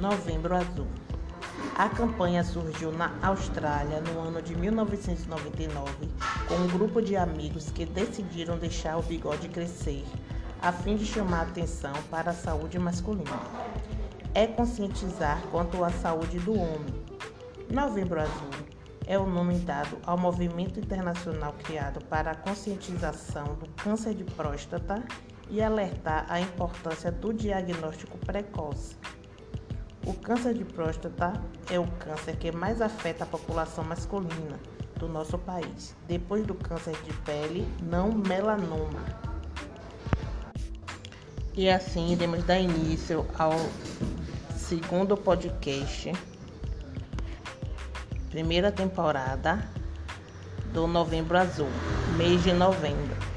Novembro Azul. A campanha surgiu na Austrália no ano de 1999 com um grupo de amigos que decidiram deixar o bigode crescer, a fim de chamar atenção para a saúde masculina. É conscientizar quanto à saúde do homem. Novembro Azul é o nome dado ao movimento internacional criado para a conscientização do câncer de próstata e alertar a importância do diagnóstico precoce. O câncer de próstata é o câncer que mais afeta a população masculina do nosso país, depois do câncer de pele não melanoma. E assim iremos dar início ao segundo podcast, primeira temporada do Novembro Azul, mês de novembro.